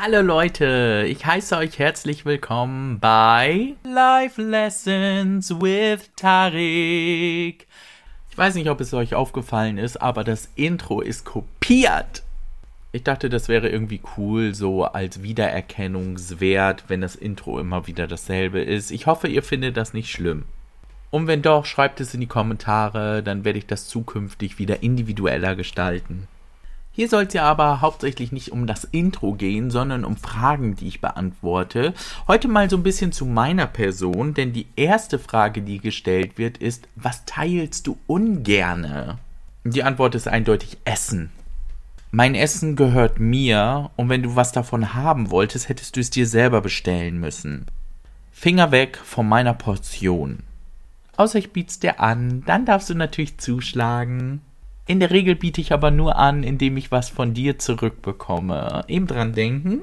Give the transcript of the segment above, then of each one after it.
Hallo Leute, ich heiße euch herzlich willkommen bei Life Lessons with Tarik. Ich weiß nicht, ob es euch aufgefallen ist, aber das Intro ist kopiert. Ich dachte, das wäre irgendwie cool, so als Wiedererkennungswert, wenn das Intro immer wieder dasselbe ist. Ich hoffe, ihr findet das nicht schlimm. Und wenn doch, schreibt es in die Kommentare, dann werde ich das zukünftig wieder individueller gestalten. Hier soll es ja aber hauptsächlich nicht um das Intro gehen, sondern um Fragen, die ich beantworte. Heute mal so ein bisschen zu meiner Person, denn die erste Frage, die gestellt wird, ist, was teilst du ungerne? Die Antwort ist eindeutig Essen. Mein Essen gehört mir und wenn du was davon haben wolltest, hättest du es dir selber bestellen müssen. Finger weg von meiner Portion. Außer ich biet's dir an, dann darfst du natürlich zuschlagen. In der Regel biete ich aber nur an, indem ich was von dir zurückbekomme. Eben dran denken.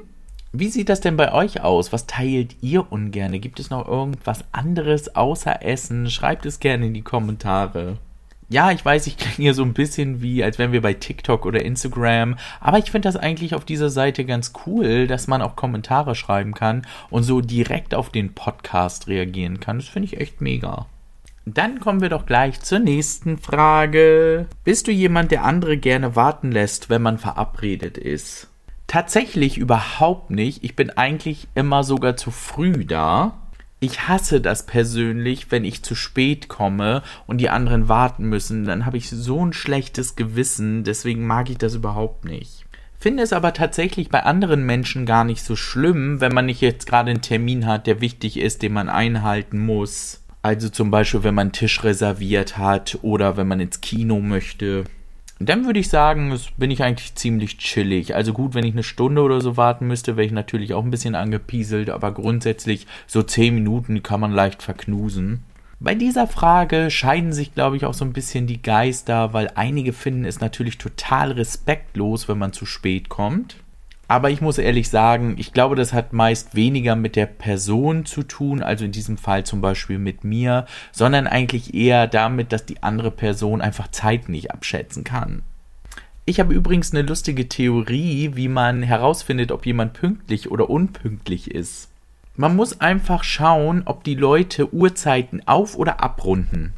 Wie sieht das denn bei euch aus? Was teilt ihr ungerne? Gibt es noch irgendwas anderes außer Essen? Schreibt es gerne in die Kommentare. Ja, ich weiß, ich klinge hier so ein bisschen wie, als wären wir bei TikTok oder Instagram, aber ich finde das eigentlich auf dieser Seite ganz cool, dass man auch Kommentare schreiben kann und so direkt auf den Podcast reagieren kann. Das finde ich echt mega. Dann kommen wir doch gleich zur nächsten Frage. Bist du jemand, der andere gerne warten lässt, wenn man verabredet ist? Tatsächlich überhaupt nicht. Ich bin eigentlich immer sogar zu früh da. Ich hasse das persönlich, wenn ich zu spät komme und die anderen warten müssen. Dann habe ich so ein schlechtes Gewissen. Deswegen mag ich das überhaupt nicht. Finde es aber tatsächlich bei anderen Menschen gar nicht so schlimm, wenn man nicht jetzt gerade einen Termin hat, der wichtig ist, den man einhalten muss. Also zum Beispiel, wenn man einen Tisch reserviert hat oder wenn man ins Kino möchte. Dann würde ich sagen, bin ich eigentlich ziemlich chillig. Also gut, wenn ich eine Stunde oder so warten müsste, wäre ich natürlich auch ein bisschen angepieselt, aber grundsätzlich so 10 Minuten kann man leicht verknusen. Bei dieser Frage scheiden sich, glaube ich, auch so ein bisschen die Geister, weil einige finden es natürlich total respektlos, wenn man zu spät kommt. Aber ich muss ehrlich sagen, ich glaube, das hat meist weniger mit der Person zu tun, also in diesem Fall zum Beispiel mit mir, sondern eigentlich eher damit, dass die andere Person einfach Zeit nicht abschätzen kann. Ich habe übrigens eine lustige Theorie, wie man herausfindet, ob jemand pünktlich oder unpünktlich ist. Man muss einfach schauen, ob die Leute Uhrzeiten auf oder abrunden.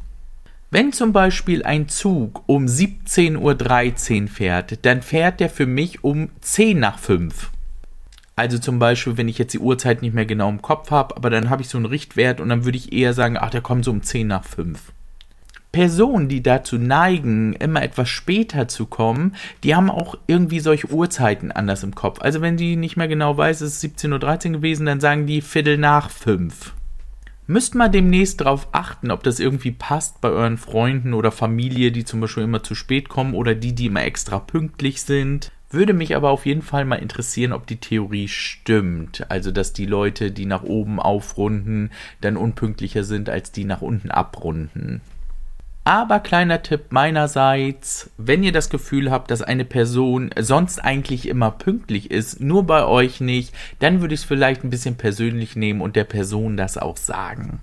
Wenn zum Beispiel ein Zug um 17.13 Uhr fährt, dann fährt der für mich um 10 nach 5. Also zum Beispiel, wenn ich jetzt die Uhrzeit nicht mehr genau im Kopf habe, aber dann habe ich so einen Richtwert und dann würde ich eher sagen, ach, der kommt so um 10 nach 5. Personen, die dazu neigen, immer etwas später zu kommen, die haben auch irgendwie solche Uhrzeiten anders im Kopf. Also wenn die nicht mehr genau weiß, es ist 17.13 Uhr gewesen, dann sagen die Viertel nach 5. Müsst mal demnächst darauf achten, ob das irgendwie passt bei euren Freunden oder Familie, die zum Beispiel immer zu spät kommen oder die, die immer extra pünktlich sind. Würde mich aber auf jeden Fall mal interessieren, ob die Theorie stimmt. Also, dass die Leute, die nach oben aufrunden, dann unpünktlicher sind als die nach unten abrunden. Aber kleiner Tipp meinerseits, wenn ihr das Gefühl habt, dass eine Person sonst eigentlich immer pünktlich ist, nur bei euch nicht, dann würde ich es vielleicht ein bisschen persönlich nehmen und der Person das auch sagen.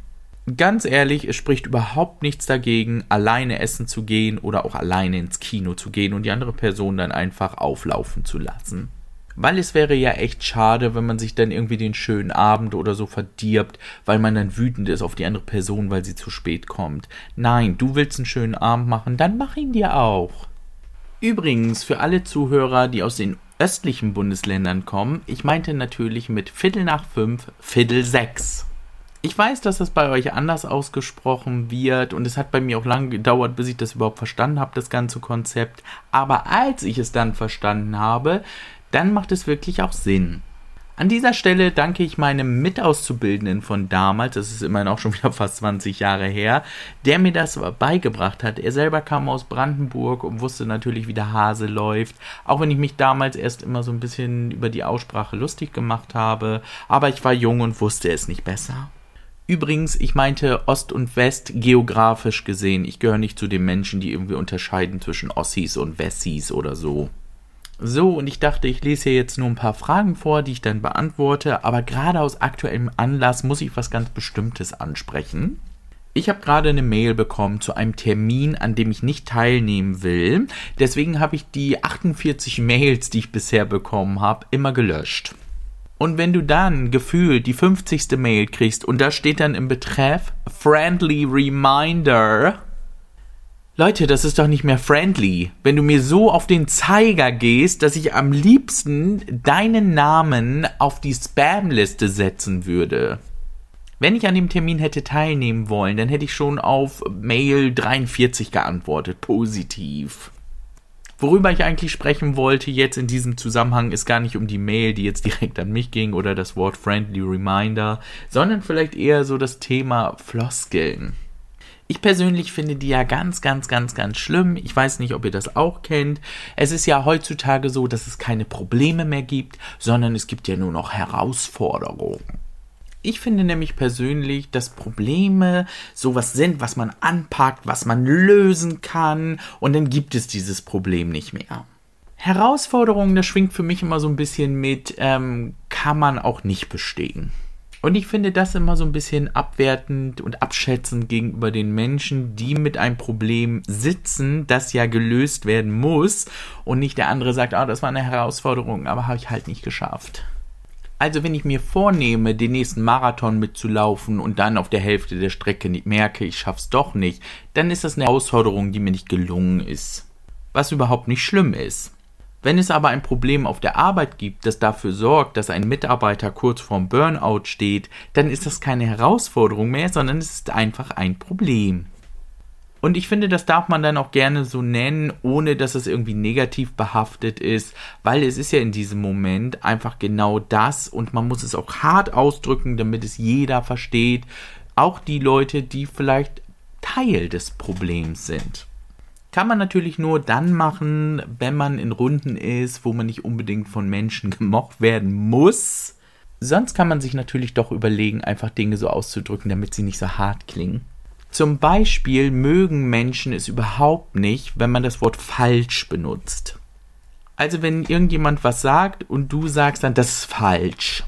Ganz ehrlich, es spricht überhaupt nichts dagegen, alleine essen zu gehen oder auch alleine ins Kino zu gehen und die andere Person dann einfach auflaufen zu lassen. Weil es wäre ja echt schade, wenn man sich dann irgendwie den schönen Abend oder so verdirbt, weil man dann wütend ist auf die andere Person, weil sie zu spät kommt. Nein, du willst einen schönen Abend machen, dann mach ihn dir auch. Übrigens, für alle Zuhörer, die aus den östlichen Bundesländern kommen, ich meinte natürlich mit Viertel nach fünf, Viertel sechs. Ich weiß, dass das bei euch anders ausgesprochen wird und es hat bei mir auch lange gedauert, bis ich das überhaupt verstanden habe, das ganze Konzept. Aber als ich es dann verstanden habe, dann macht es wirklich auch Sinn. An dieser Stelle danke ich meinem Mitauszubildenden von damals, das ist immerhin auch schon wieder fast 20 Jahre her, der mir das beigebracht hat. Er selber kam aus Brandenburg und wusste natürlich, wie der Hase läuft, auch wenn ich mich damals erst immer so ein bisschen über die Aussprache lustig gemacht habe, aber ich war jung und wusste es nicht besser. Übrigens, ich meinte Ost und West geografisch gesehen. Ich gehöre nicht zu den Menschen, die irgendwie unterscheiden zwischen Ossis und Wessis oder so. So, und ich dachte, ich lese hier jetzt nur ein paar Fragen vor, die ich dann beantworte, aber gerade aus aktuellem Anlass muss ich was ganz Bestimmtes ansprechen. Ich habe gerade eine Mail bekommen zu einem Termin, an dem ich nicht teilnehmen will. Deswegen habe ich die 48 Mails, die ich bisher bekommen habe, immer gelöscht. Und wenn du dann gefühlt die 50. Mail kriegst und da steht dann im Betreff Friendly Reminder, Leute, das ist doch nicht mehr friendly. Wenn du mir so auf den Zeiger gehst, dass ich am liebsten deinen Namen auf die Spam-Liste setzen würde. Wenn ich an dem Termin hätte teilnehmen wollen, dann hätte ich schon auf Mail 43 geantwortet, positiv. Worüber ich eigentlich sprechen wollte jetzt in diesem Zusammenhang ist gar nicht um die Mail, die jetzt direkt an mich ging oder das Wort Friendly Reminder, sondern vielleicht eher so das Thema Floskeln. Ich persönlich finde die ja ganz, ganz, ganz, ganz schlimm. Ich weiß nicht, ob ihr das auch kennt. Es ist ja heutzutage so, dass es keine Probleme mehr gibt, sondern es gibt ja nur noch Herausforderungen. Ich finde nämlich persönlich, dass Probleme sowas sind, was man anpackt, was man lösen kann und dann gibt es dieses Problem nicht mehr. Herausforderungen, das schwingt für mich immer so ein bisschen mit, ähm, kann man auch nicht bestehen. Und ich finde das immer so ein bisschen abwertend und abschätzend gegenüber den Menschen, die mit einem Problem sitzen, das ja gelöst werden muss und nicht der andere sagt, oh, das war eine Herausforderung, aber habe ich halt nicht geschafft. Also wenn ich mir vornehme, den nächsten Marathon mitzulaufen und dann auf der Hälfte der Strecke merke, ich schaff's doch nicht, dann ist das eine Herausforderung, die mir nicht gelungen ist. Was überhaupt nicht schlimm ist. Wenn es aber ein Problem auf der Arbeit gibt, das dafür sorgt, dass ein Mitarbeiter kurz vorm Burnout steht, dann ist das keine Herausforderung mehr, sondern es ist einfach ein Problem. Und ich finde, das darf man dann auch gerne so nennen, ohne dass es irgendwie negativ behaftet ist, weil es ist ja in diesem Moment einfach genau das und man muss es auch hart ausdrücken, damit es jeder versteht, auch die Leute, die vielleicht Teil des Problems sind. Kann man natürlich nur dann machen, wenn man in Runden ist, wo man nicht unbedingt von Menschen gemocht werden muss. Sonst kann man sich natürlich doch überlegen, einfach Dinge so auszudrücken, damit sie nicht so hart klingen. Zum Beispiel mögen Menschen es überhaupt nicht, wenn man das Wort falsch benutzt. Also wenn irgendjemand was sagt und du sagst dann, das ist falsch.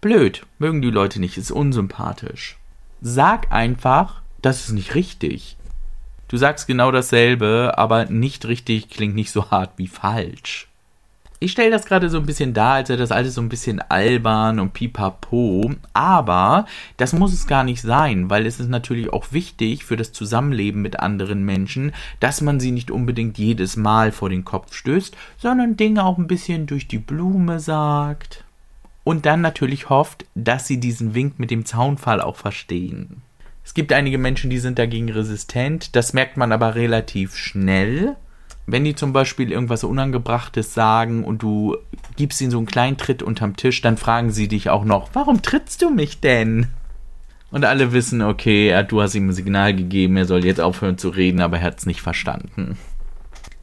Blöd, mögen die Leute nicht, ist unsympathisch. Sag einfach, das ist nicht richtig. Du sagst genau dasselbe, aber nicht richtig klingt nicht so hart wie falsch. Ich stelle das gerade so ein bisschen dar, als wäre das alles so ein bisschen albern und pipapo, aber das muss es gar nicht sein, weil es ist natürlich auch wichtig für das Zusammenleben mit anderen Menschen, dass man sie nicht unbedingt jedes Mal vor den Kopf stößt, sondern Dinge auch ein bisschen durch die Blume sagt und dann natürlich hofft, dass sie diesen Wink mit dem Zaunfall auch verstehen. Es gibt einige Menschen, die sind dagegen resistent. Das merkt man aber relativ schnell. Wenn die zum Beispiel irgendwas Unangebrachtes sagen und du gibst ihnen so einen kleinen Tritt unterm Tisch, dann fragen sie dich auch noch, warum trittst du mich denn? Und alle wissen, okay, du hast ihm ein Signal gegeben, er soll jetzt aufhören zu reden, aber er hat es nicht verstanden.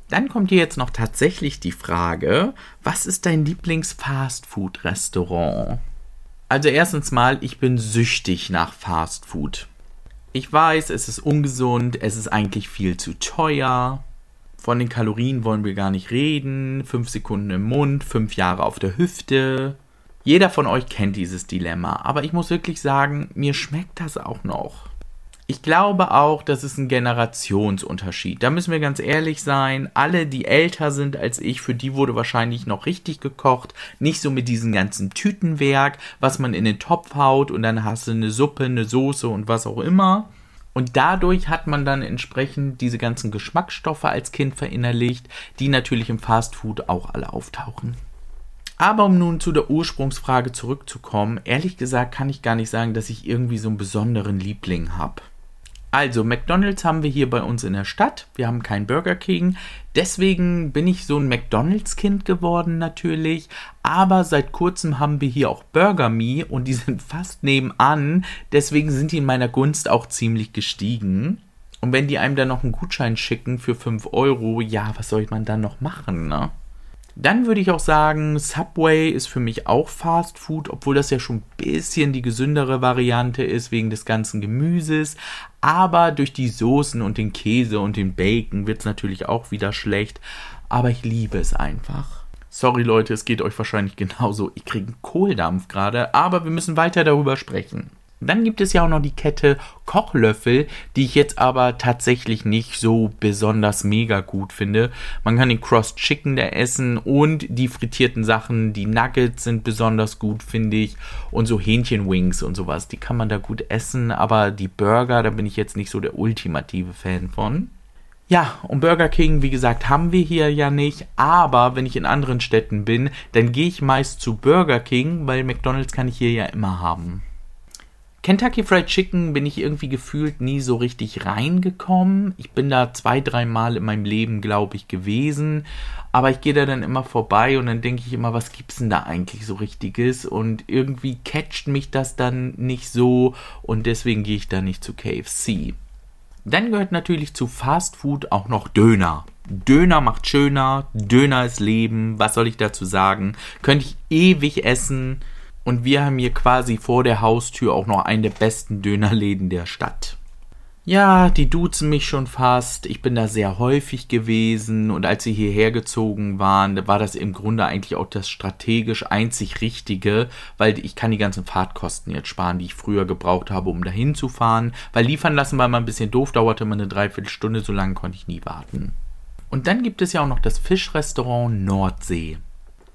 Dann kommt hier jetzt noch tatsächlich die Frage, was ist dein Lieblings-Fastfood-Restaurant? Also erstens mal, ich bin süchtig nach Fastfood. Ich weiß, es ist ungesund, es ist eigentlich viel zu teuer. Von den Kalorien wollen wir gar nicht reden. Fünf Sekunden im Mund, fünf Jahre auf der Hüfte. Jeder von euch kennt dieses Dilemma, aber ich muss wirklich sagen, mir schmeckt das auch noch. Ich glaube auch, das ist ein Generationsunterschied. Da müssen wir ganz ehrlich sein. Alle, die älter sind als ich, für die wurde wahrscheinlich noch richtig gekocht. Nicht so mit diesem ganzen Tütenwerk, was man in den Topf haut und dann hast du eine Suppe, eine Soße und was auch immer. Und dadurch hat man dann entsprechend diese ganzen Geschmacksstoffe als Kind verinnerlicht, die natürlich im Fastfood auch alle auftauchen. Aber um nun zu der Ursprungsfrage zurückzukommen, ehrlich gesagt kann ich gar nicht sagen, dass ich irgendwie so einen besonderen Liebling habe. Also, McDonald's haben wir hier bei uns in der Stadt. Wir haben keinen Burger King. Deswegen bin ich so ein McDonald's-Kind geworden natürlich. Aber seit kurzem haben wir hier auch Burger Me und die sind fast nebenan. Deswegen sind die in meiner Gunst auch ziemlich gestiegen. Und wenn die einem dann noch einen Gutschein schicken für 5 Euro, ja, was soll man dann noch machen, ne? Dann würde ich auch sagen, Subway ist für mich auch Fast Food, obwohl das ja schon ein bisschen die gesündere Variante ist wegen des ganzen Gemüses. Aber durch die Soßen und den Käse und den Bacon wird es natürlich auch wieder schlecht. Aber ich liebe es einfach. Sorry Leute, es geht euch wahrscheinlich genauso. Ich kriege einen Kohldampf gerade, aber wir müssen weiter darüber sprechen. Dann gibt es ja auch noch die Kette Kochlöffel, die ich jetzt aber tatsächlich nicht so besonders mega gut finde. Man kann den Cross Chicken da essen und die frittierten Sachen, die Nuggets sind besonders gut, finde ich. Und so Hähnchenwings und sowas, die kann man da gut essen. Aber die Burger, da bin ich jetzt nicht so der ultimative Fan von. Ja, und Burger King, wie gesagt, haben wir hier ja nicht, aber wenn ich in anderen Städten bin, dann gehe ich meist zu Burger King, weil McDonald's kann ich hier ja immer haben. Kentucky Fried Chicken bin ich irgendwie gefühlt nie so richtig reingekommen. Ich bin da zwei, dreimal in meinem Leben, glaube ich, gewesen. Aber ich gehe da dann immer vorbei und dann denke ich immer, was gibt's denn da eigentlich so richtiges? Und irgendwie catcht mich das dann nicht so und deswegen gehe ich da nicht zu KFC. Dann gehört natürlich zu Fast Food auch noch Döner. Döner macht schöner, Döner ist Leben, was soll ich dazu sagen? Könnte ich ewig essen und wir haben hier quasi vor der Haustür auch noch einen der besten Dönerläden der Stadt. Ja, die duzen mich schon fast. Ich bin da sehr häufig gewesen und als sie hierher gezogen waren, war das im Grunde eigentlich auch das strategisch einzig Richtige, weil ich kann die ganzen Fahrtkosten jetzt sparen, die ich früher gebraucht habe, um dahin zu fahren. Weil liefern lassen war mal ein bisschen doof, dauerte mal eine Dreiviertelstunde, so lange konnte ich nie warten. Und dann gibt es ja auch noch das Fischrestaurant Nordsee.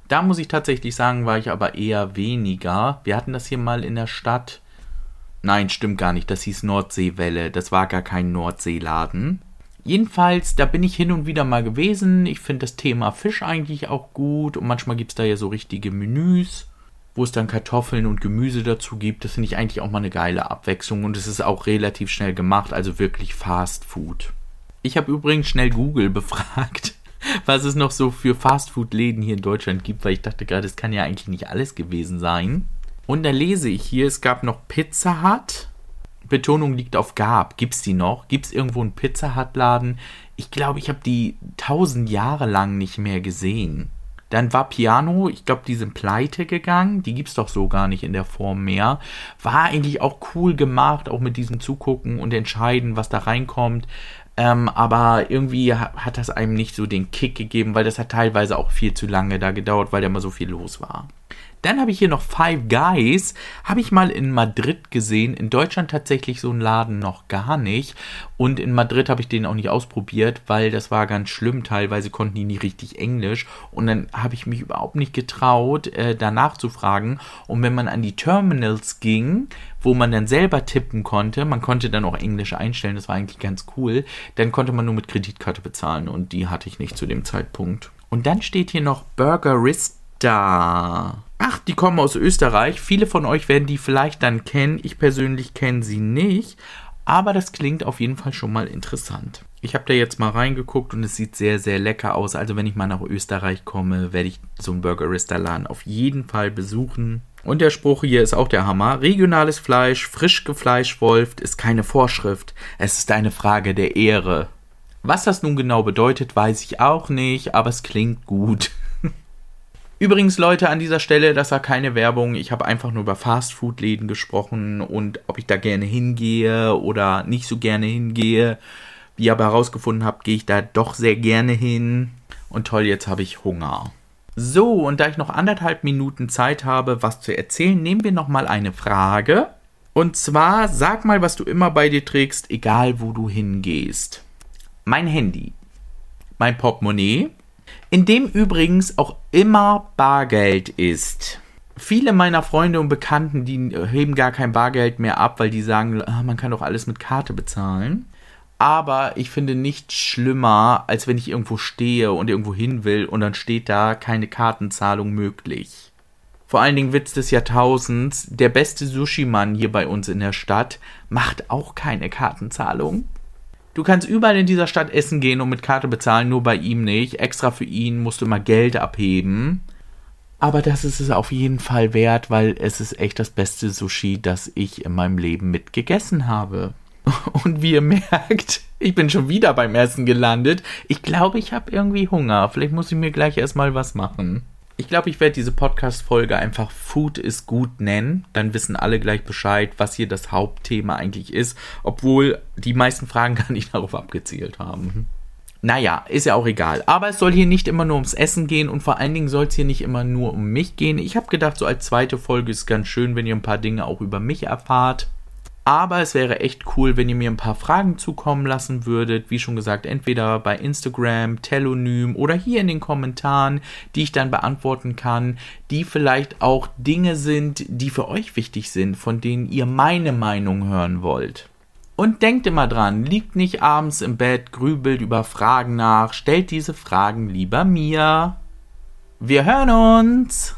Da muss ich tatsächlich sagen, war ich aber eher weniger. Wir hatten das hier mal in der Stadt. Nein, stimmt gar nicht. Das hieß Nordseewelle. Das war gar kein Nordseeladen. Jedenfalls, da bin ich hin und wieder mal gewesen. Ich finde das Thema Fisch eigentlich auch gut. Und manchmal gibt es da ja so richtige Menüs, wo es dann Kartoffeln und Gemüse dazu gibt. Das finde ich eigentlich auch mal eine geile Abwechslung. Und es ist auch relativ schnell gemacht. Also wirklich Fast Food. Ich habe übrigens schnell Google befragt was es noch so für Fastfood-Läden hier in Deutschland gibt, weil ich dachte gerade, es kann ja eigentlich nicht alles gewesen sein. Und da lese ich hier, es gab noch Pizza Hut. Betonung liegt auf gab. Gibt es die noch? Gibt es irgendwo einen Pizza Hut-Laden? Ich glaube, ich habe die tausend Jahre lang nicht mehr gesehen. Dann war Piano, ich glaube, die sind pleite gegangen. Die gibt es doch so gar nicht in der Form mehr. War eigentlich auch cool gemacht, auch mit diesem Zugucken und entscheiden, was da reinkommt. Ähm, aber irgendwie hat das einem nicht so den Kick gegeben, weil das hat teilweise auch viel zu lange da gedauert, weil da immer so viel los war. Dann habe ich hier noch Five Guys. Habe ich mal in Madrid gesehen. In Deutschland tatsächlich so einen Laden noch gar nicht. Und in Madrid habe ich den auch nicht ausprobiert, weil das war ganz schlimm. Teilweise konnten die nicht richtig Englisch. Und dann habe ich mich überhaupt nicht getraut, äh, danach zu fragen. Und wenn man an die Terminals ging, wo man dann selber tippen konnte, man konnte dann auch Englisch einstellen, das war eigentlich ganz cool, dann konnte man nur mit Kreditkarte bezahlen und die hatte ich nicht zu dem Zeitpunkt. Und dann steht hier noch Burgerista. Ach, die kommen aus Österreich. Viele von euch werden die vielleicht dann kennen. Ich persönlich kenne sie nicht. Aber das klingt auf jeden Fall schon mal interessant. Ich habe da jetzt mal reingeguckt und es sieht sehr, sehr lecker aus. Also wenn ich mal nach Österreich komme, werde ich so einen Burgerista-Laden auf jeden Fall besuchen. Und der Spruch hier ist auch der Hammer. Regionales Fleisch, frisch gefleischwolft, ist keine Vorschrift. Es ist eine Frage der Ehre. Was das nun genau bedeutet, weiß ich auch nicht, aber es klingt gut. Übrigens, Leute, an dieser Stelle, das war keine Werbung. Ich habe einfach nur über Fastfood-Läden gesprochen und ob ich da gerne hingehe oder nicht so gerne hingehe. Wie ihr aber herausgefunden habt, gehe ich da doch sehr gerne hin. Und toll, jetzt habe ich Hunger. So, und da ich noch anderthalb Minuten Zeit habe, was zu erzählen, nehmen wir noch mal eine Frage. Und zwar, sag mal, was du immer bei dir trägst, egal wo du hingehst. Mein Handy, mein Portemonnaie, in dem übrigens auch immer Bargeld ist. Viele meiner Freunde und Bekannten, die heben gar kein Bargeld mehr ab, weil die sagen, ah, man kann doch alles mit Karte bezahlen. Aber ich finde nichts schlimmer, als wenn ich irgendwo stehe und irgendwo hin will und dann steht da keine Kartenzahlung möglich. Vor allen Dingen Witz des Jahrtausends, der beste Sushi-Mann hier bei uns in der Stadt macht auch keine Kartenzahlung. Du kannst überall in dieser Stadt essen gehen und mit Karte bezahlen, nur bei ihm nicht. Extra für ihn musst du immer Geld abheben. Aber das ist es auf jeden Fall wert, weil es ist echt das beste Sushi, das ich in meinem Leben mitgegessen habe. Und wie ihr merkt, ich bin schon wieder beim Essen gelandet. Ich glaube, ich habe irgendwie Hunger. Vielleicht muss ich mir gleich erstmal was machen. Ich glaube, ich werde diese Podcast-Folge einfach Food is gut nennen. Dann wissen alle gleich Bescheid, was hier das Hauptthema eigentlich ist. Obwohl die meisten Fragen gar nicht darauf abgezielt haben. Naja, ist ja auch egal. Aber es soll hier nicht immer nur ums Essen gehen und vor allen Dingen soll es hier nicht immer nur um mich gehen. Ich habe gedacht, so als zweite Folge ist ganz schön, wenn ihr ein paar Dinge auch über mich erfahrt. Aber es wäre echt cool, wenn ihr mir ein paar Fragen zukommen lassen würdet. Wie schon gesagt, entweder bei Instagram, Telonym oder hier in den Kommentaren, die ich dann beantworten kann, die vielleicht auch Dinge sind, die für euch wichtig sind, von denen ihr meine Meinung hören wollt. Und denkt immer dran, liegt nicht abends im Bett, grübelt über Fragen nach, stellt diese Fragen lieber mir. Wir hören uns!